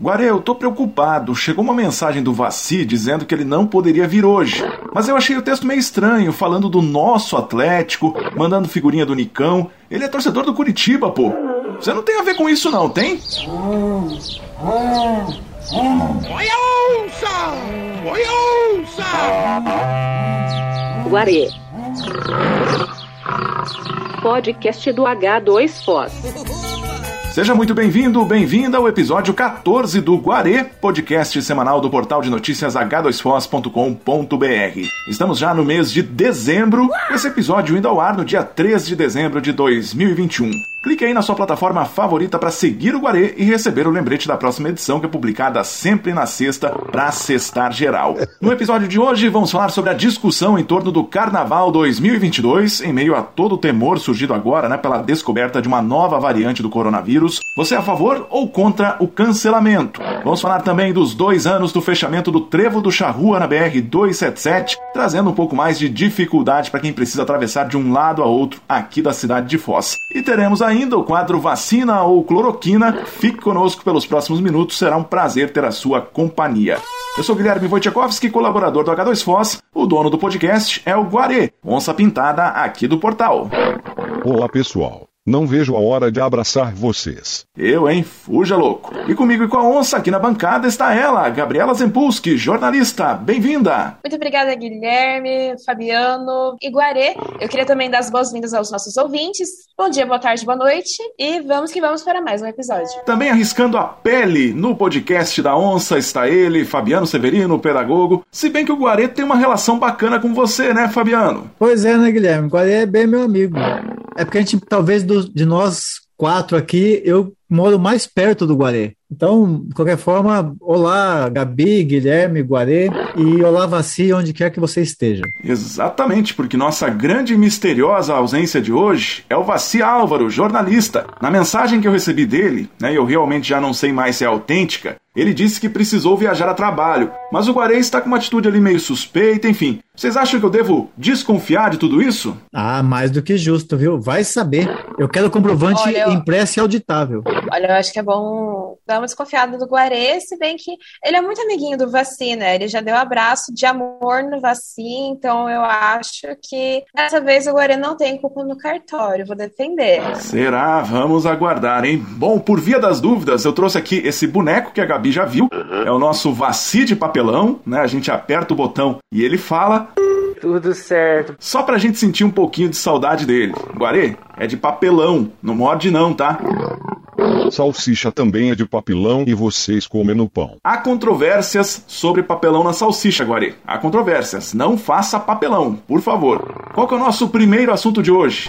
Guarê, eu tô preocupado. Chegou uma mensagem do Vaci dizendo que ele não poderia vir hoje. Mas eu achei o texto meio estranho, falando do nosso Atlético, mandando figurinha do Nicão. Ele é torcedor do Curitiba, pô. Você não tem a ver com isso, não, tem? Oi, ouça! Oi, ouça! Guarê. Podcast do H2Foz. Seja muito bem-vindo, bem-vinda ao episódio 14 do Guarê, podcast semanal do portal de notícias h2foz.com.br. Estamos já no mês de dezembro, esse episódio indo ao ar no dia 3 de dezembro de 2021. Clique aí na sua plataforma favorita para seguir o Guarê e receber o lembrete da próxima edição, que é publicada sempre na sexta, para sextar geral. No episódio de hoje, vamos falar sobre a discussão em torno do Carnaval 2022, em meio a todo o temor surgido agora né, pela descoberta de uma nova variante do coronavírus. Você é a favor ou contra o cancelamento? Vamos falar também dos dois anos do fechamento do Trevo do Charrua na BR-277, trazendo um pouco mais de dificuldade para quem precisa atravessar de um lado a outro aqui da cidade de Foz. E teremos ainda o quadro Vacina ou Cloroquina. Fique conosco pelos próximos minutos, será um prazer ter a sua companhia. Eu sou Guilherme Wojciechowski, colaborador do H2Foz. O dono do podcast é o Guarê, onça pintada aqui do portal. Olá pessoal. Não vejo a hora de abraçar vocês. Eu, hein? Fuja louco. E comigo e com a onça aqui na bancada está ela, Gabriela Zempulski, jornalista. Bem-vinda. Muito obrigada, Guilherme, Fabiano e Guarê. Eu queria também dar as boas-vindas aos nossos ouvintes. Bom dia, boa tarde, boa noite. E vamos que vamos para mais um episódio. Também arriscando a pele no podcast da onça está ele, Fabiano Severino, pedagogo. Se bem que o Guarê tem uma relação bacana com você, né, Fabiano? Pois é, né, Guilherme? O Guarê é bem meu amigo. É porque a gente, talvez, do, de nós quatro aqui, eu moro mais perto do Guarê. Então, de qualquer forma, olá, Gabi, Guilherme, Guarê e olá, Vaci, onde quer que você esteja. Exatamente, porque nossa grande e misteriosa ausência de hoje é o Vaci Álvaro, jornalista. Na mensagem que eu recebi dele, né, eu realmente já não sei mais se é autêntica, ele disse que precisou viajar a trabalho, mas o Guarê está com uma atitude ali meio suspeita, enfim. Vocês acham que eu devo desconfiar de tudo isso? Ah, mais do que justo, viu? Vai saber. Eu quero comprovante Olha, eu- impresso e auditável. Olha, eu acho que é bom dar uma desconfiada do Guarê, se bem que ele é muito amiguinho do Vaci, né? Ele já deu abraço de amor no Vaci, então eu acho que dessa vez o Guarê não tem culpa no cartório, vou defender. Será? Vamos aguardar, hein? Bom, por via das dúvidas, eu trouxe aqui esse boneco que a Gabi já viu. É o nosso Vaci de papelão, né? A gente aperta o botão e ele fala. Tudo certo. Só pra gente sentir um pouquinho de saudade dele. Guarê, é de papelão, não morde não, tá? Salsicha também é de papilão e vocês comem no pão. Há controvérsias sobre papelão na salsicha, Guarê. Há controvérsias. Não faça papelão, por favor. Qual que é o nosso primeiro assunto de hoje?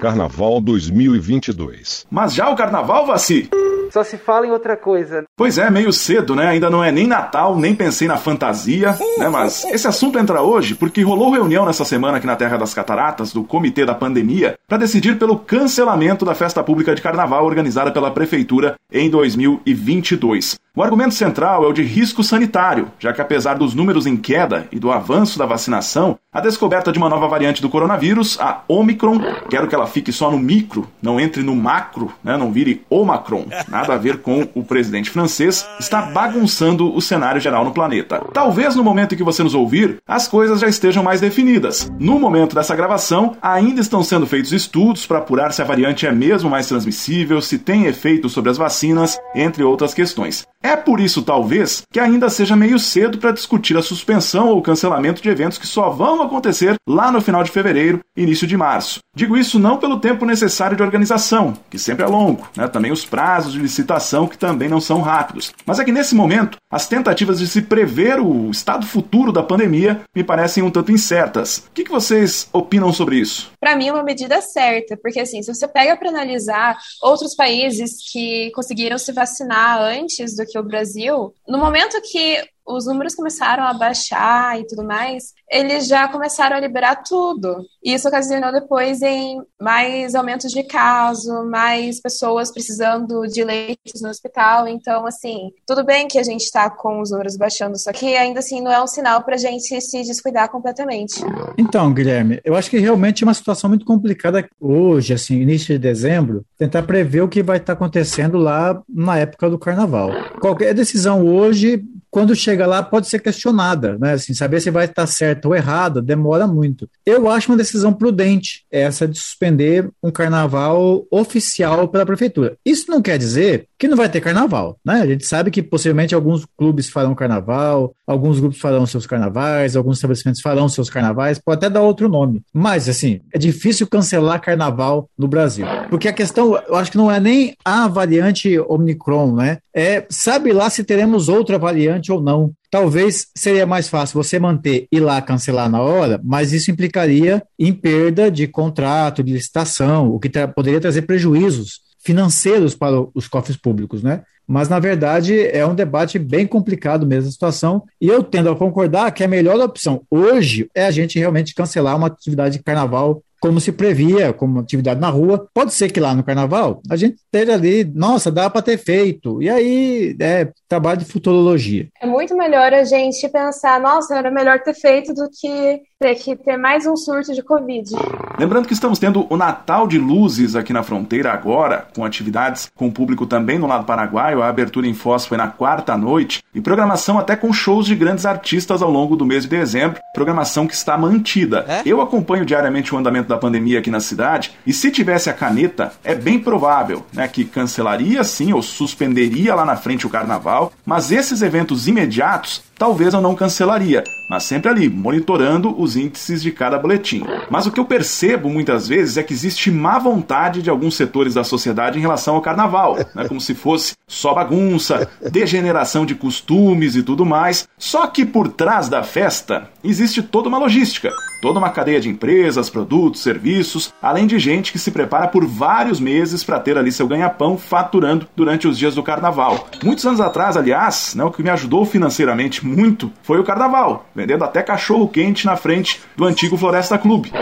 Carnaval 2022. Mas já o carnaval, Vaci? Só se fala em outra coisa. Pois é, meio cedo, né? Ainda não é nem Natal, nem pensei na fantasia, né? Mas esse assunto entra hoje porque rolou reunião nessa semana aqui na Terra das Cataratas do Comitê da Pandemia para decidir pelo cancelamento da festa pública de carnaval organizada pela prefeitura em 2022. O argumento central é o de risco sanitário, já que apesar dos números em queda e do avanço da vacinação, a descoberta de uma nova variante do coronavírus, a Omicron, quero que ela fique só no micro, não entre no macro, né, não vire Omacron, nada a ver com o presidente francês, está bagunçando o cenário geral no planeta. Talvez no momento em que você nos ouvir, as coisas já estejam mais definidas. No momento dessa gravação, ainda estão sendo feitos estudos para apurar se a variante é mesmo mais transmissível, se tem efeito sobre as vacinas, entre outras questões. É por isso, talvez, que ainda seja meio cedo para discutir a suspensão ou cancelamento de eventos que só vão acontecer lá no final de fevereiro, início de março. Digo isso não pelo tempo necessário de organização, que sempre é longo, né? também os prazos de licitação, que também não são rápidos. Mas é que nesse momento, as tentativas de se prever o estado futuro da pandemia me parecem um tanto incertas. O que, que vocês opinam sobre isso? Para mim, é uma medida certa, porque assim, se você pega para analisar outros países que conseguiram se vacinar antes do que o Brasil, no momento que os números começaram a baixar e tudo mais, eles já começaram a liberar tudo. E isso ocasionou depois em mais aumentos de caso, mais pessoas precisando de leitos no hospital. Então, assim, tudo bem que a gente está com os números baixando, só que ainda assim não é um sinal para a gente se descuidar completamente. Então, Guilherme, eu acho que realmente é uma situação muito complicada hoje, assim, início de dezembro, tentar prever o que vai estar acontecendo lá na época do carnaval. Qualquer decisão hoje quando chega lá pode ser questionada, né? Assim, saber se vai estar certo ou errado demora muito. Eu acho uma decisão prudente essa de suspender um carnaval oficial pela prefeitura. Isso não quer dizer que não vai ter carnaval, né? A gente sabe que possivelmente alguns clubes farão carnaval, alguns grupos farão seus carnavais, alguns estabelecimentos farão seus carnavais, pode até dar outro nome. Mas, assim, é difícil cancelar carnaval no Brasil. Porque a questão, eu acho que não é nem a variante Omicron, né? É, sabe lá se teremos outra variante ou não. Talvez seria mais fácil você manter e lá cancelar na hora, mas isso implicaria em perda de contrato, de licitação, o que poderia trazer prejuízos financeiros para os cofres públicos, né? Mas, na verdade, é um debate bem complicado mesmo a situação, e eu tendo a concordar que a melhor opção hoje é a gente realmente cancelar uma atividade de carnaval como se previa, como atividade na rua. Pode ser que lá no carnaval a gente esteja ali, nossa, dá para ter feito. E aí é trabalho de futurologia. É muito melhor a gente pensar, nossa, era melhor ter feito do que ter que ter mais um surto de Covid. Lembrando que estamos tendo o Natal de Luzes aqui na fronteira agora, com atividades com o público também no lado paraguaio. A abertura em Foz foi na quarta noite e programação até com shows de grandes artistas ao longo do mês de dezembro. Programação que está mantida. É? Eu acompanho diariamente o andamento da pandemia aqui na cidade e se tivesse a caneta, é bem provável né, que cancelaria sim ou suspenderia lá na frente o carnaval, mas esses eventos imediatos talvez eu não cancelaria, mas sempre ali, monitorando os índices de cada boletim. Mas o que eu percebo muitas vezes é que existe má vontade de alguns setores da sociedade em relação ao carnaval, né? como se fosse só bagunça, degeneração de costumes e tudo mais. Só que por trás da festa existe toda uma logística, toda uma cadeia de empresas, produtos, serviços, além de gente que se prepara por vários meses para ter ali seu ganha-pão faturando durante os dias do carnaval. Muitos anos atrás, aliás, né, o que me ajudou financeiramente muito foi o carnaval, vendendo até cachorro quente na frente do antigo Floresta Clube.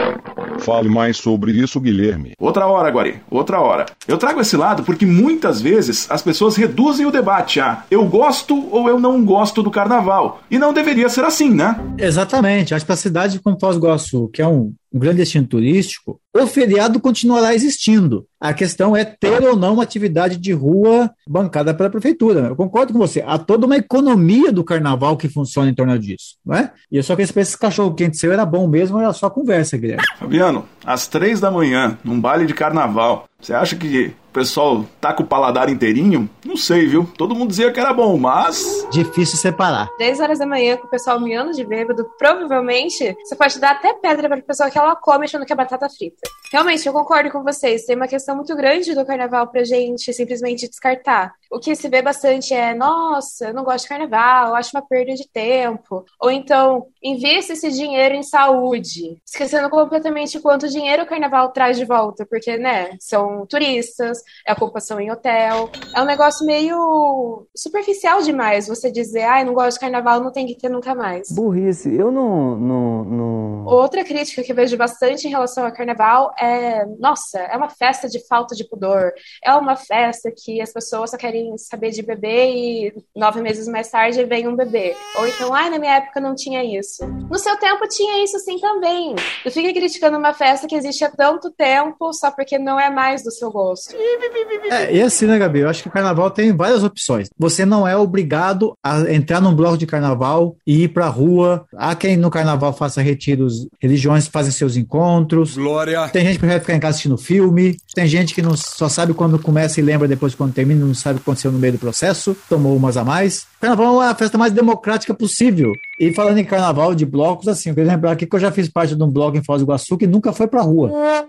Fale mais sobre isso, Guilherme. Outra hora, Guari, outra hora. Eu trago esse lado porque muitas vezes as pessoas reduzem o debate a eu gosto ou eu não gosto do carnaval. E não deveria ser assim, né? Exatamente. Acho que a cidade como Foz do Iguaçu, que é um um grande destino turístico, o feriado continuará existindo. A questão é ter ou não uma atividade de rua bancada pela prefeitura. Eu concordo com você. Há toda uma economia do carnaval que funciona em torno disso, não é? E eu só queria saber se esse cachorro quente seu era bom mesmo era só conversa, Guilherme. Fabiano, às três da manhã, num baile de carnaval, você acha que pessoal tá com o paladar inteirinho? Não sei, viu? Todo mundo dizia que era bom, mas. Difícil separar. 10 horas da manhã, com o pessoal miando de bêbado, provavelmente você pode dar até pedra para o pessoa que ela come achando que é batata frita. Realmente, eu concordo com vocês. Tem uma questão muito grande do carnaval pra gente simplesmente descartar. O que se vê bastante é, nossa, eu não gosto de carnaval, acho uma perda de tempo. Ou então, invista esse dinheiro em saúde, esquecendo completamente quanto dinheiro o carnaval traz de volta, porque, né, são turistas, é ocupação em hotel. É um negócio meio superficial demais você dizer, ai, ah, não gosto de carnaval, não tem que ter nunca mais. Burrice, eu não, não, não. Outra crítica que eu vejo bastante em relação ao carnaval é, nossa, é uma festa de falta de pudor, é uma festa que as pessoas só querem saber de bebê e nove meses mais tarde vem um bebê. Ou então, ai, na minha época não tinha isso. No seu tempo tinha isso sim também. Não fica criticando uma festa que existe há tanto tempo só porque não é mais do seu gosto. É, e assim, né, Gabi? Eu acho que o carnaval tem várias opções. Você não é obrigado a entrar num bloco de carnaval e ir pra rua. Há quem no carnaval faça retiros, religiões fazem seus encontros. Glória! Tem gente que prefere ficar em casa assistindo filme. Tem gente que não só sabe quando começa e lembra depois quando termina, não sabe quando aconteceu no meio do processo, tomou umas a mais. Carnaval é a festa mais democrática possível. E falando em carnaval de blocos, assim, eu queria lembrar aqui que eu já fiz parte de um bloco em Foz do Iguaçu que nunca foi pra rua.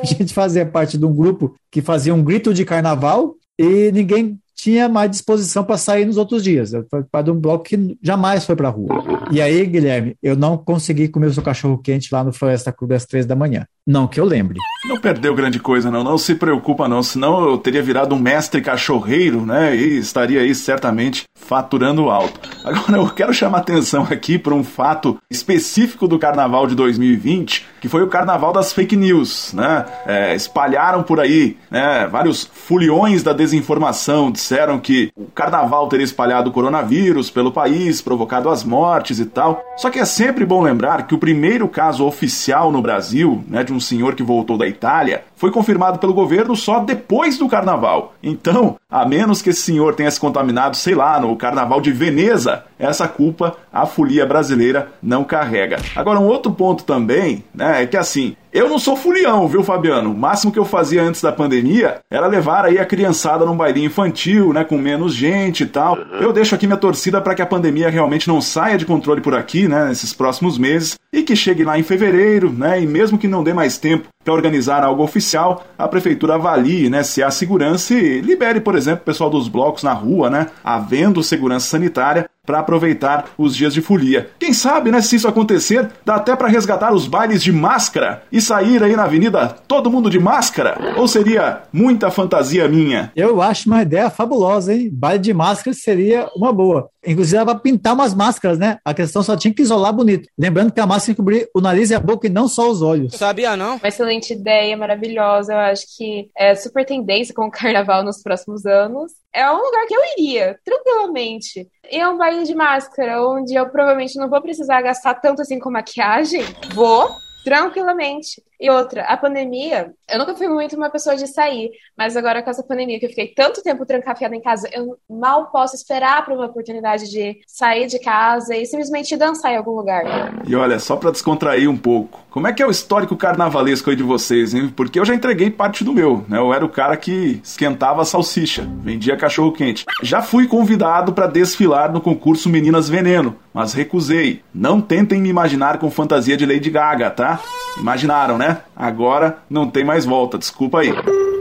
A gente fazia parte de um grupo que fazia um grito de carnaval e ninguém tinha mais disposição para sair nos outros dias. Fui para um bloco que jamais foi para rua. E aí, Guilherme, eu não consegui comer o seu cachorro quente lá no Floresta Clube às três da manhã. Não que eu lembre. Não perdeu grande coisa, não. Não se preocupa, não. Senão eu teria virado um mestre cachorreiro, né? E estaria aí certamente faturando alto. Agora eu quero chamar atenção aqui para um fato específico do carnaval de 2020, que foi o carnaval das fake news, né? É, espalharam por aí, né? Vários foliões da desinformação disseram que o carnaval teria espalhado o coronavírus pelo país, provocado as mortes e tal. Só que é sempre bom lembrar que o primeiro caso oficial no Brasil, né, de um senhor que voltou da Itália, foi confirmado pelo governo só depois do carnaval. Então, a menos que esse senhor tenha se contaminado, sei lá, no carnaval de Veneza, essa culpa a folia brasileira não carrega. Agora, um outro ponto também, né, é que assim, eu não sou fulião, viu, Fabiano? O máximo que eu fazia antes da pandemia era levar aí a criançada num bailinho infantil, né, com menos gente e tal. Eu deixo aqui minha torcida para que a pandemia realmente não saia de controle por aqui, né, nesses próximos meses e que chegue lá em fevereiro, né, e mesmo que não dê mais tempo para organizar algo oficial, a prefeitura avalie, né, se há segurança e libere, por exemplo, o pessoal dos blocos na rua, né, havendo segurança sanitária para aproveitar os dias de folia. Quem sabe, né, se isso acontecer, dá até para resgatar os bailes de máscara e sair aí na avenida todo mundo de máscara? Ou seria muita fantasia minha? Eu acho uma ideia fabulosa, hein? Baile de máscara seria uma boa. Inclusive, era para pintar umas máscaras, né? A questão só tinha que isolar bonito. Lembrando que a máscara tinha que cobrir o nariz e a boca e não só os olhos. Sabia não? Uma excelente ideia, maravilhosa. Eu acho que é super tendência com o carnaval nos próximos anos. É um lugar que eu iria, tranquilamente. E é um baile de máscara, onde eu provavelmente não vou precisar gastar tanto assim com maquiagem. Vou, tranquilamente. E outra, a pandemia, eu nunca fui muito uma pessoa de sair, mas agora com essa pandemia que eu fiquei tanto tempo trancafiada em casa, eu mal posso esperar por uma oportunidade de sair de casa e simplesmente dançar em algum lugar. E olha, só para descontrair um pouco, como é que é o histórico carnavalesco aí de vocês, hein? Porque eu já entreguei parte do meu, né? Eu era o cara que esquentava a salsicha, vendia cachorro quente. Já fui convidado para desfilar no concurso Meninas Veneno, mas recusei. Não tentem me imaginar com fantasia de Lady Gaga, tá? Imaginaram, né? Agora não tem mais volta, desculpa aí.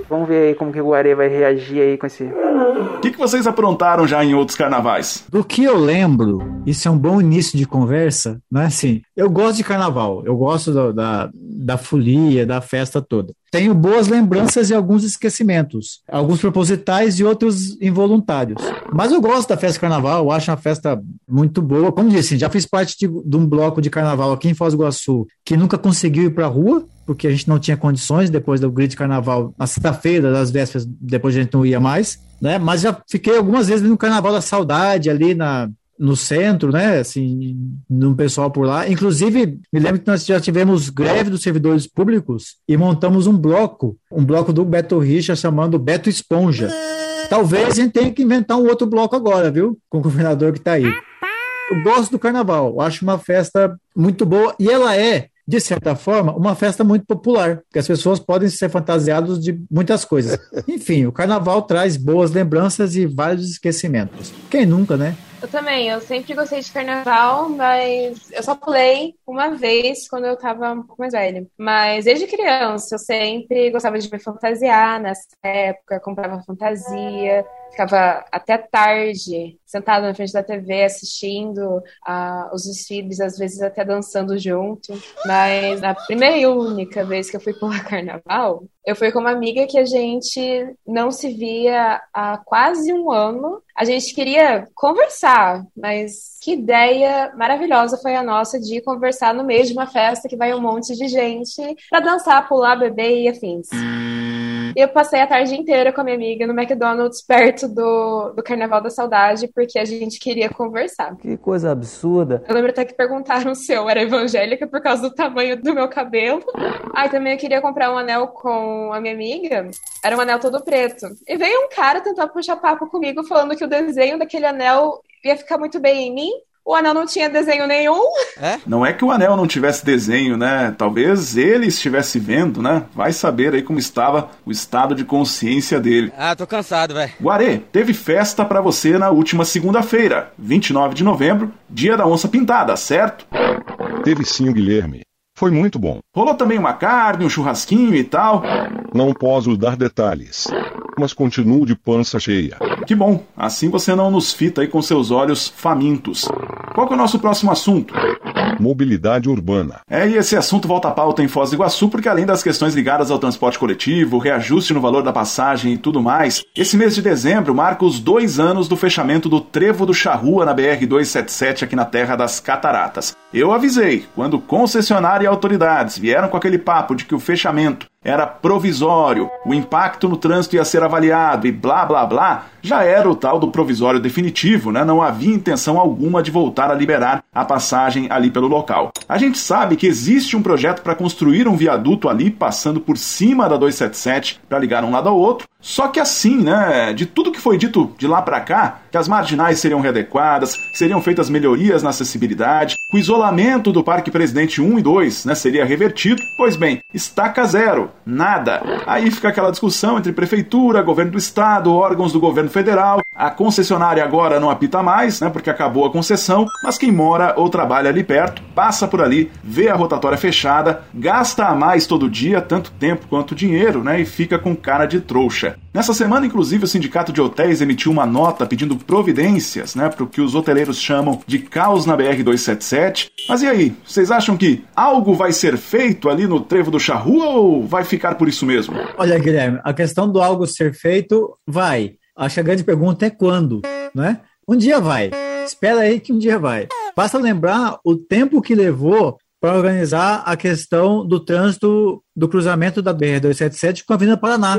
Vamos ver aí como que o Guarê vai reagir aí com esse. O que, que vocês aprontaram já em outros carnavais? Do que eu lembro, isso é um bom início de conversa, não é assim? Eu gosto de carnaval, eu gosto da, da, da folia, da festa toda. Tenho boas lembranças e alguns esquecimentos, alguns propositais e outros involuntários. Mas eu gosto da festa de carnaval, eu acho uma festa muito boa. Como disse, já fiz parte de, de um bloco de carnaval aqui em Foz do Iguaçu que nunca conseguiu ir para a rua, porque a gente não tinha condições depois do grid de carnaval, na sexta-feira das vésperas, depois a gente não ia mais, né? Mas já fiquei algumas vezes no carnaval da saudade ali na no centro, né, assim, num pessoal por lá. Inclusive, me lembro que nós já tivemos greve dos servidores públicos e montamos um bloco, um bloco do Beto Richa chamando Beto Esponja. Talvez a gente tenha que inventar um outro bloco agora, viu? Com o governador que está aí. Eu gosto do carnaval, acho uma festa muito boa e ela é de certa forma, uma festa muito popular, porque as pessoas podem ser fantasiadas de muitas coisas. Enfim, o carnaval traz boas lembranças e vários esquecimentos. Quem nunca, né? Eu também, eu sempre gostei de carnaval, mas eu só pulei uma vez quando eu tava um pouco mais velha. Mas desde criança eu sempre gostava de me fantasiar nessa época, comprava fantasia, ficava até tarde sentado na frente da TV assistindo uh, os desfiles, às vezes até dançando junto. Mas na primeira e única vez que eu fui pular carnaval, eu fui com uma amiga que a gente não se via há quase um ano. A gente queria conversar, mas que ideia maravilhosa foi a nossa de conversar no meio de uma festa que vai um monte de gente para dançar, pular, beber e afins. E eu passei a tarde inteira com a minha amiga no McDonald's, perto do, do Carnaval da Saudade, porque a gente queria conversar. Que coisa absurda. Eu lembro até que perguntaram se eu era evangélica por causa do tamanho do meu cabelo. Aí também eu queria comprar um anel com a minha amiga. Era um anel todo preto. E veio um cara tentar puxar papo comigo, falando que o desenho daquele anel ia ficar muito bem em mim. O anel não tinha desenho nenhum. É? Não é que o anel não tivesse desenho, né? Talvez ele estivesse vendo, né? Vai saber aí como estava o estado de consciência dele. Ah, tô cansado, velho. Guarê, teve festa para você na última segunda-feira, 29 de novembro, dia da onça pintada, certo? Teve sim, Guilherme. Foi muito bom. Rolou também uma carne, um churrasquinho e tal. Não posso dar detalhes. Mas continuo de pança cheia. Que bom, assim você não nos fita aí com seus olhos famintos. Qual é o nosso próximo assunto? Mobilidade urbana. É, e esse assunto volta à pauta em Foz do Iguaçu, porque além das questões ligadas ao transporte coletivo, reajuste no valor da passagem e tudo mais, esse mês de dezembro marca os dois anos do fechamento do Trevo do Charrua na BR-277 aqui na Terra das Cataratas. Eu avisei, quando concessionária e autoridades vieram com aquele papo de que o fechamento era provisório, o impacto no trânsito ia ser avaliado e blá blá blá, já era o tal do provisório definitivo, né? Não havia intenção alguma de voltar a liberar a passagem ali pelo local. A gente sabe que existe um projeto para construir um viaduto ali passando por cima da 277 para ligar um lado ao outro, só que assim, né, de tudo que foi dito de lá para cá, que as marginais seriam readequadas, seriam feitas melhorias na acessibilidade, o isolamento do Parque Presidente 1 e 2, né, seria revertido, pois bem, estaca zero, nada. Aí fica aquela discussão entre prefeitura, governo do estado, órgãos do governo federal, a concessionária agora não apita mais, né, porque acabou a concessão, mas quem mora ou trabalha ali perto, passa por ali, vê a rotatória fechada, gasta a mais todo dia, tanto tempo quanto dinheiro, né, e fica com cara de trouxa. Nessa semana, inclusive, o Sindicato de Hotéis emitiu uma nota pedindo providências né, para o que os hoteleiros chamam de caos na BR-277. Mas e aí, vocês acham que algo vai ser feito ali no trevo do Charrua ou vai ficar por isso mesmo? Olha, Guilherme, a questão do algo ser feito vai. Acho que a grande pergunta é quando, né? Um dia vai. Espera aí que um dia vai. Basta lembrar o tempo que levou para organizar a questão do trânsito do cruzamento da BR-277 com a Avenida Paraná.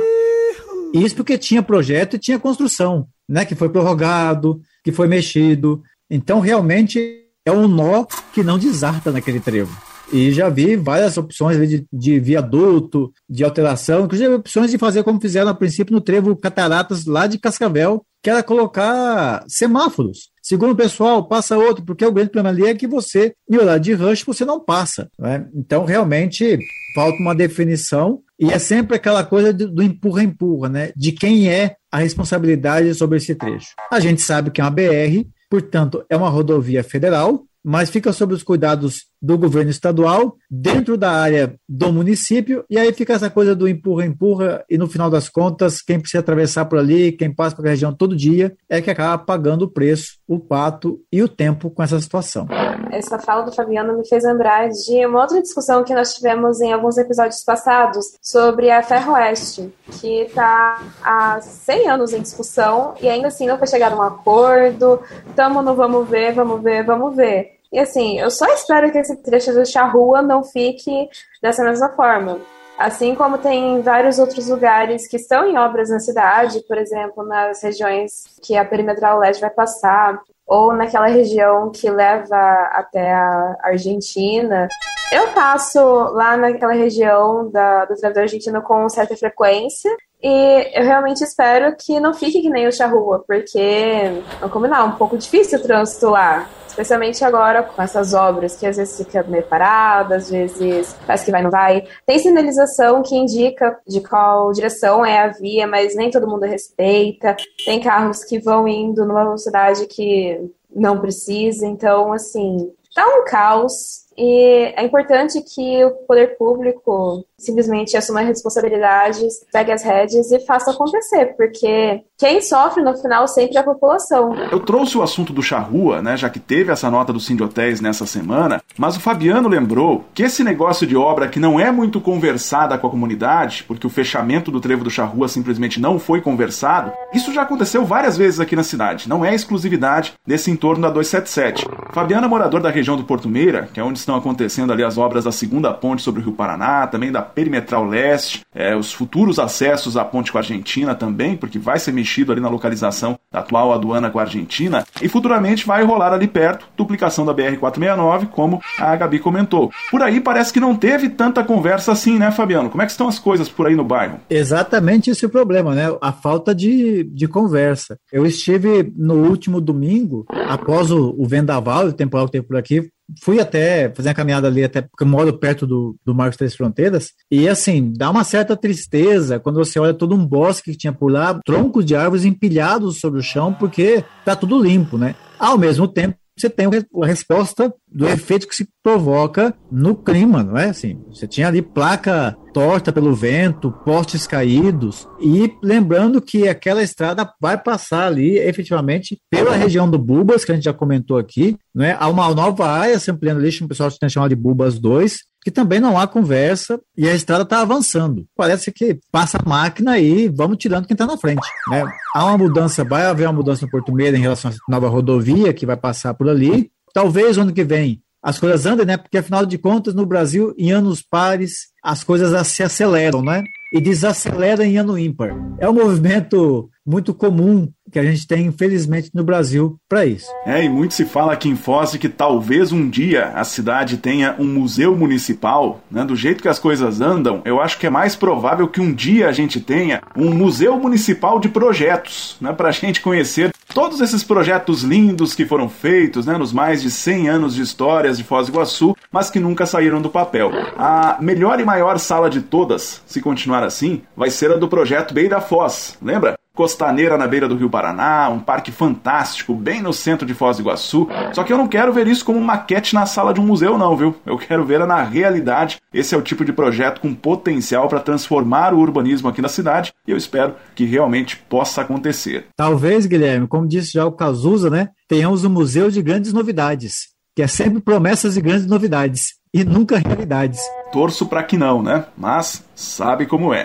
Isso porque tinha projeto e tinha construção, né? Que foi prorrogado, que foi mexido. Então, realmente, é um nó que não desarta naquele trevo. E já vi várias opções de, de, viaduto, de alteração, inclusive opções de fazer como fizeram a princípio no trevo Cataratas, lá de Cascavel, que era colocar semáforos. Segundo o pessoal, passa outro, porque o grande problema ali é que você, em horário de rush, você não passa. Né? Então, realmente, falta uma definição e é sempre aquela coisa do empurra-empurra, né? De quem é a responsabilidade sobre esse trecho. A gente sabe que é uma BR, portanto, é uma rodovia federal, mas fica sob os cuidados do governo estadual, dentro da área do município, e aí fica essa coisa do empurra-empurra, e no final das contas, quem precisa atravessar por ali, quem passa pela região todo dia, é que acaba pagando o preço, o pato e o tempo com essa situação. Essa fala do Fabiano me fez lembrar de uma outra discussão que nós tivemos em alguns episódios passados sobre a Ferroeste, que está há 100 anos em discussão e ainda assim não foi chegado a um acordo, tamo no vamos ver, vamos ver, vamos ver. E assim, eu só espero que esse trecho do Charrua não fique dessa mesma forma. Assim como tem vários outros lugares que estão em obras na cidade, por exemplo, nas regiões que a perimetral leste vai passar, ou naquela região que leva até a Argentina. Eu passo lá naquela região da, do trabalho argentino com certa frequência e eu realmente espero que não fique que nem o Charrua, porque, vamos combinar, um pouco difícil o trânsito lá. Especialmente agora com essas obras que às vezes fica meio parada, às vezes parece que vai não vai. Tem sinalização que indica de qual direção é a via, mas nem todo mundo respeita. Tem carros que vão indo numa velocidade que não precisa. Então, assim, tá um caos. E é importante que o poder público simplesmente assuma a responsabilidade, pegue as rédeas e faça acontecer, porque quem sofre no final sempre é a população. Eu trouxe o assunto do charrua, né, já que teve essa nota do Cindy Hotéis nessa semana, mas o Fabiano lembrou que esse negócio de obra que não é muito conversada com a comunidade, porque o fechamento do trevo do charrua simplesmente não foi conversado, isso já aconteceu várias vezes aqui na cidade, não é exclusividade desse entorno da 277. Fabiano é morador da região do Porto Meira, que é onde estão acontecendo ali as obras da segunda ponte sobre o Rio Paraná, também da perimetral leste, é, os futuros acessos à ponte com a Argentina também, porque vai ser mexido ali na localização da atual aduana com a Argentina, e futuramente vai rolar ali perto duplicação da BR-469, como a Gabi comentou. Por aí parece que não teve tanta conversa assim, né, Fabiano? Como é que estão as coisas por aí no bairro? Exatamente esse é o problema, né? A falta de, de conversa. Eu estive no último domingo, após o, o vendaval, o temporal que teve por aqui, fui até fazer uma caminhada ali, até porque eu moro perto do, do Marcos Três Fronteiras, e assim, dá uma certa tristeza quando você olha todo um bosque que tinha por lá, troncos de árvores empilhados sobre o chão, porque tá tudo limpo, né? Ao mesmo tempo, você tem a resposta do efeito que se provoca no clima, não é assim? Você tinha ali placa torta pelo vento, postes caídos, e lembrando que aquela estrada vai passar ali efetivamente pela região do Bubas, que a gente já comentou aqui, né? Há uma nova área se ampliando ali, o pessoal tem chamado de Bubas 2, que também não há conversa e a estrada está avançando. Parece que passa a máquina e vamos tirando quem está na frente. Né? Há uma mudança, vai haver uma mudança no Porto Meira em relação à nova rodovia que vai passar por ali. Talvez ano que vem as coisas andem, né? Porque afinal de contas, no Brasil, em anos pares, as coisas se aceleram, né? E desaceleram em ano ímpar. É um movimento muito comum que a gente tem, infelizmente, no Brasil para isso. É, e muito se fala aqui em Foz que talvez um dia a cidade tenha um museu municipal, né? Do jeito que as coisas andam, eu acho que é mais provável que um dia a gente tenha um museu municipal de projetos, né? Para a gente conhecer todos esses projetos lindos que foram feitos, né? Nos mais de 100 anos de histórias de Foz do Iguaçu, mas que nunca saíram do papel. A melhor e maior sala de todas, se continuar assim, vai ser a do projeto Beira Foz, lembra? Costaneira na beira do Rio Paraná, um parque fantástico bem no centro de Foz do Iguaçu. Só que eu não quero ver isso como maquete na sala de um museu, não, viu? Eu quero ver na realidade. Esse é o tipo de projeto com potencial para transformar o urbanismo aqui na cidade e eu espero que realmente possa acontecer. Talvez, Guilherme, como disse já o Cazuza, né? Tenhamos um museu de grandes novidades, que é sempre promessas de grandes novidades e nunca realidades. Torço para que não, né? Mas sabe como é.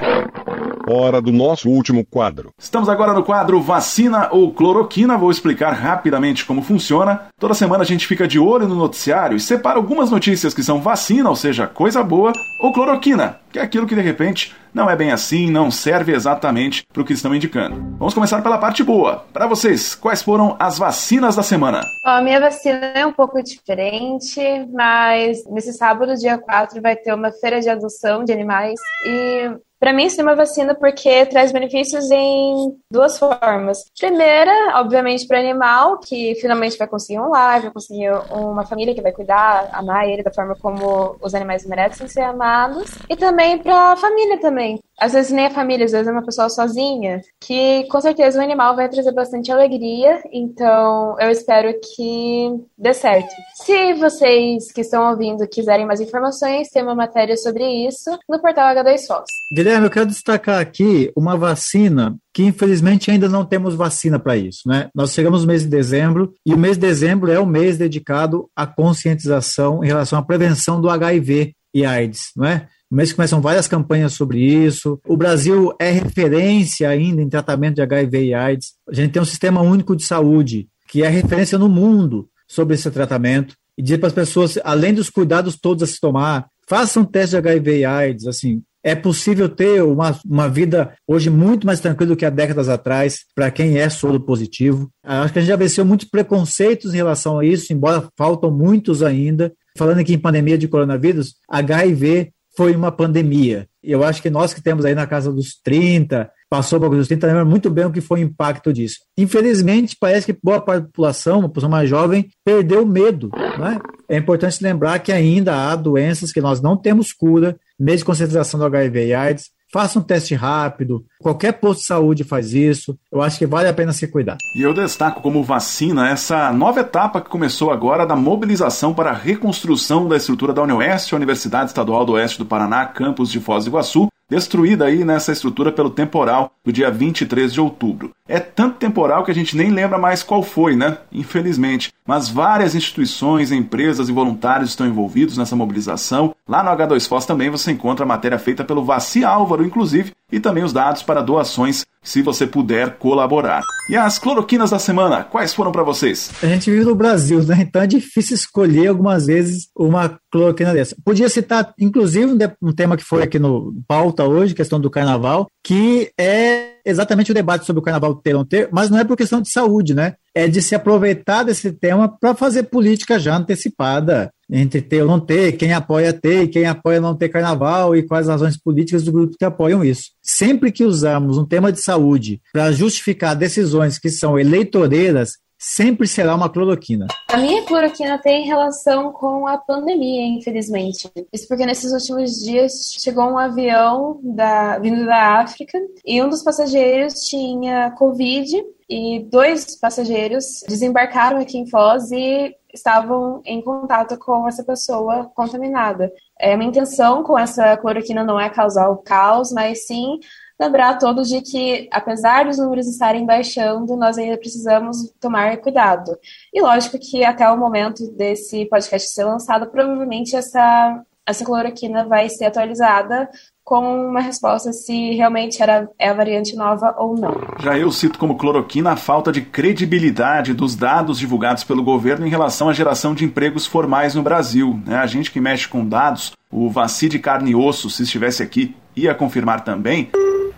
Hora do nosso último quadro. Estamos agora no quadro Vacina ou Cloroquina. Vou explicar rapidamente como funciona. Toda semana a gente fica de olho no noticiário e separa algumas notícias que são vacina, ou seja, coisa boa, ou cloroquina, que é aquilo que de repente não é bem assim, não serve exatamente para o que estão indicando. Vamos começar pela parte boa. Para vocês, quais foram as vacinas da semana? a minha vacina é um pouco diferente, mas nesse sábado, dia 4, vai ter uma feira de adoção de animais e para mim, isso é uma vacina porque traz benefícios em duas formas. Primeira, obviamente, para o animal, que finalmente vai conseguir um lar, vai conseguir uma família que vai cuidar, amar ele da forma como os animais merecem ser amados. E também para a família também. Às vezes nem a família, às vezes é uma pessoa sozinha, que com certeza o animal vai trazer bastante alegria, então eu espero que dê certo. Se vocês que estão ouvindo quiserem mais informações, tem uma matéria sobre isso no portal H2Foz. Guilherme, eu quero destacar aqui uma vacina que infelizmente ainda não temos vacina para isso, né? Nós chegamos no mês de dezembro e o mês de dezembro é o mês dedicado à conscientização em relação à prevenção do HIV e AIDS, não é? No mês começam várias campanhas sobre isso. O Brasil é referência ainda em tratamento de HIV e AIDS. A gente tem um sistema único de saúde que é referência no mundo sobre esse tratamento e dizer para as pessoas, além dos cuidados todos a se tomar, façam teste de HIV e AIDS, assim, é possível ter uma, uma vida hoje muito mais tranquila do que há décadas atrás, para quem é soro positivo. Acho que a gente já venceu muitos preconceitos em relação a isso, embora faltam muitos ainda. Falando aqui em pandemia de coronavírus, HIV foi uma pandemia. Eu acho que nós que temos aí na casa dos 30, passou para os 30, lembra muito bem o que foi o impacto disso. Infelizmente, parece que boa parte da população, uma população mais jovem, perdeu medo. Né? É importante lembrar que ainda há doenças que nós não temos cura, mesmo concentração do HIV e AIDS, Faça um teste rápido, qualquer posto de saúde faz isso. Eu acho que vale a pena se cuidar. E eu destaco como vacina essa nova etapa que começou agora da mobilização para a reconstrução da estrutura da UniOeste, Universidade Estadual do Oeste do Paraná, campus de Foz do Iguaçu, destruída aí nessa estrutura pelo temporal do dia 23 de outubro. É tanto temporal que a gente nem lembra mais qual foi, né? Infelizmente. Mas várias instituições, empresas e voluntários estão envolvidos nessa mobilização. Lá no H2Foz também você encontra a matéria feita pelo Vaci Álvaro, inclusive, e também os dados para doações se você puder colaborar. E as cloroquinas da semana, quais foram para vocês? A gente vive no Brasil, né? Então é difícil escolher algumas vezes uma cloroquina dessa. Podia citar, inclusive, um tema que foi aqui no pauta hoje, questão do carnaval, que é exatamente o debate sobre o carnaval ter ou não ter, mas não é por questão de saúde, né? É de se aproveitar desse tema para fazer política já antecipada entre ter ou não ter, quem apoia ter e quem apoia não ter carnaval e quais as razões políticas do grupo que apoiam isso. Sempre que usamos um tema de saúde para justificar decisões que são eleitoreiras, sempre será uma cloroquina. A minha cloroquina tem relação com a pandemia, infelizmente. Isso porque nesses últimos dias chegou um avião da, vindo da África e um dos passageiros tinha Covid e dois passageiros desembarcaram aqui em Foz e estavam em contato com essa pessoa contaminada. É, minha intenção com essa cloroquina não é causar o caos, mas sim lembrar a todos de que, apesar dos números estarem baixando, nós ainda precisamos tomar cuidado. E lógico que até o momento desse podcast ser lançado, provavelmente essa, essa cloroquina vai ser atualizada com uma resposta se realmente era, é a variante nova ou não. Já eu cito como cloroquina a falta de credibilidade dos dados divulgados pelo governo em relação à geração de empregos formais no Brasil. Né? A gente que mexe com dados, o Vaci de Carne e Osso, se estivesse aqui, ia confirmar também.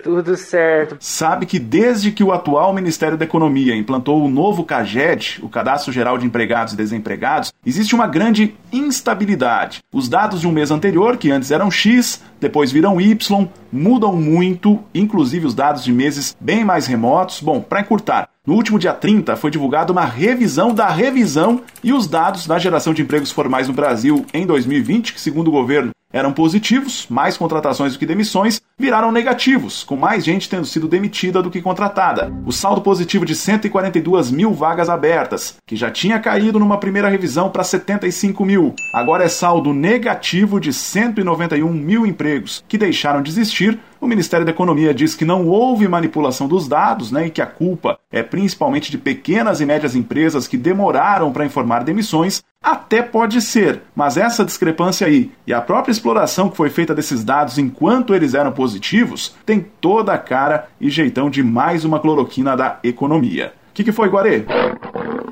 Tudo certo. Sabe que desde que o atual Ministério da Economia implantou o novo CAGED, o Cadastro Geral de Empregados e Desempregados, existe uma grande instabilidade. Os dados de um mês anterior, que antes eram X, depois viram Y, mudam muito, inclusive os dados de meses bem mais remotos. Bom, para encurtar, no último dia 30 foi divulgada uma revisão da revisão e os dados da geração de empregos formais no Brasil em 2020, que segundo o governo eram positivos, mais contratações do que demissões, viraram negativos, com mais gente tendo sido demitida do que contratada. O saldo positivo de 142 mil vagas abertas, que já tinha caído numa primeira revisão para 75 mil, agora é saldo negativo de 191 mil empregos, que deixaram de existir o Ministério da Economia diz que não houve manipulação dos dados né, e que a culpa é principalmente de pequenas e médias empresas que demoraram para informar demissões. Até pode ser, mas essa discrepância aí e a própria exploração que foi feita desses dados enquanto eles eram positivos tem toda a cara e jeitão de mais uma cloroquina da economia. O que, que foi, Guarê?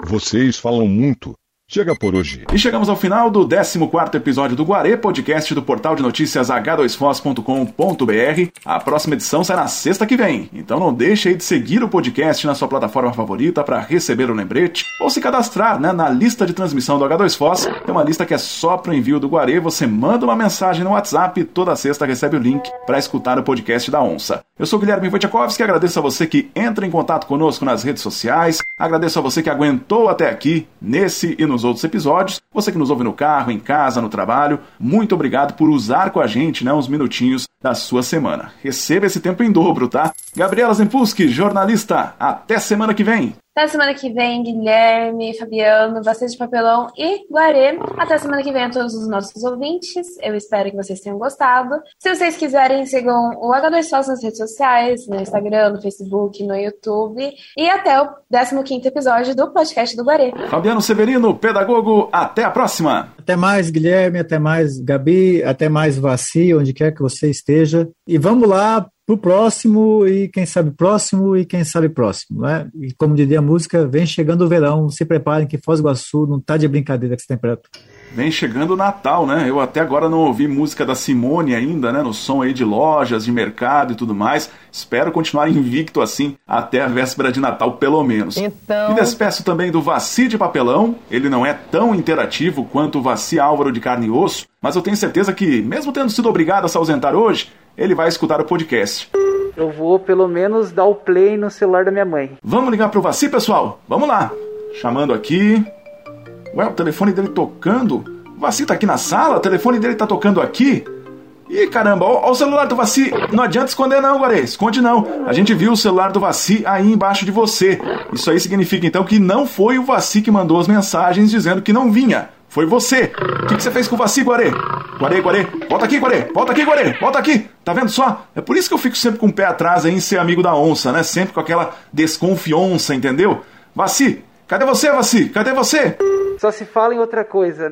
Vocês falam muito. Chega por hoje. E chegamos ao final do 14 episódio do Guarê, podcast do portal de notícias h2foz.com.br. A próxima edição na sexta que vem, então não deixe aí de seguir o podcast na sua plataforma favorita para receber o lembrete ou se cadastrar né, na lista de transmissão do H2Foz. É uma lista que é só para o envio do Guarê. Você manda uma mensagem no WhatsApp e toda sexta recebe o link para escutar o podcast da Onça. Eu sou Guilherme Wojciechowski, agradeço a você que entra em contato conosco nas redes sociais, agradeço a você que aguentou até aqui, nesse e nos outros episódios, você que nos ouve no carro, em casa, no trabalho, muito obrigado por usar com a gente né, uns minutinhos da sua semana. Receba esse tempo em dobro, tá? Gabriela Zempuski, jornalista, até semana que vem! Até semana que vem, Guilherme, Fabiano, de Papelão e Guarê. Até semana que vem a todos os nossos ouvintes. Eu espero que vocês tenham gostado. Se vocês quiserem, sigam o H2 Sós nas redes sociais, no Instagram, no Facebook, no YouTube. E até o 15 episódio do podcast do Guarê. Fabiano Severino, pedagogo, até a próxima! Até mais, Guilherme, até mais, Gabi, até mais, Vaci, onde quer que você esteja. E vamos lá pro próximo e quem sabe próximo e quem sabe próximo, né? E como diria a música, vem chegando o verão, se preparem que Foz do Iguaçu não tá de brincadeira com esse temperatura. Vem chegando o Natal, né? Eu até agora não ouvi música da Simone ainda, né? No som aí de lojas, de mercado e tudo mais. Espero continuar invicto assim até a véspera de Natal, pelo menos. Então. E despeço também do Vaci de Papelão. Ele não é tão interativo quanto o Vaci Álvaro de Carne e Osso, mas eu tenho certeza que, mesmo tendo sido obrigado a se ausentar hoje, ele vai escutar o podcast. Eu vou pelo menos dar o play no celular da minha mãe. Vamos ligar pro Vaci, pessoal? Vamos lá. Chamando aqui. Ué, o telefone dele tocando? O Vaci tá aqui na sala? O telefone dele tá tocando aqui? Ih, caramba, ó, o celular do Vaci. Não adianta esconder não, Guarê. Esconde não. A gente viu o celular do Vaci aí embaixo de você. Isso aí significa então que não foi o Vaci que mandou as mensagens dizendo que não vinha. Foi você! O que, que, você fez com o Vaci, Guarê? Guarê, Guarê, volta aqui, Guarê! Volta aqui, Guarê! Volta aqui! Tá vendo só? É por isso que eu fico sempre com o pé atrás aí em ser amigo da onça, né? Sempre com aquela desconfiança, entendeu? Vaci! Cadê você, Vaci? Cadê você? Só se fala em outra coisa.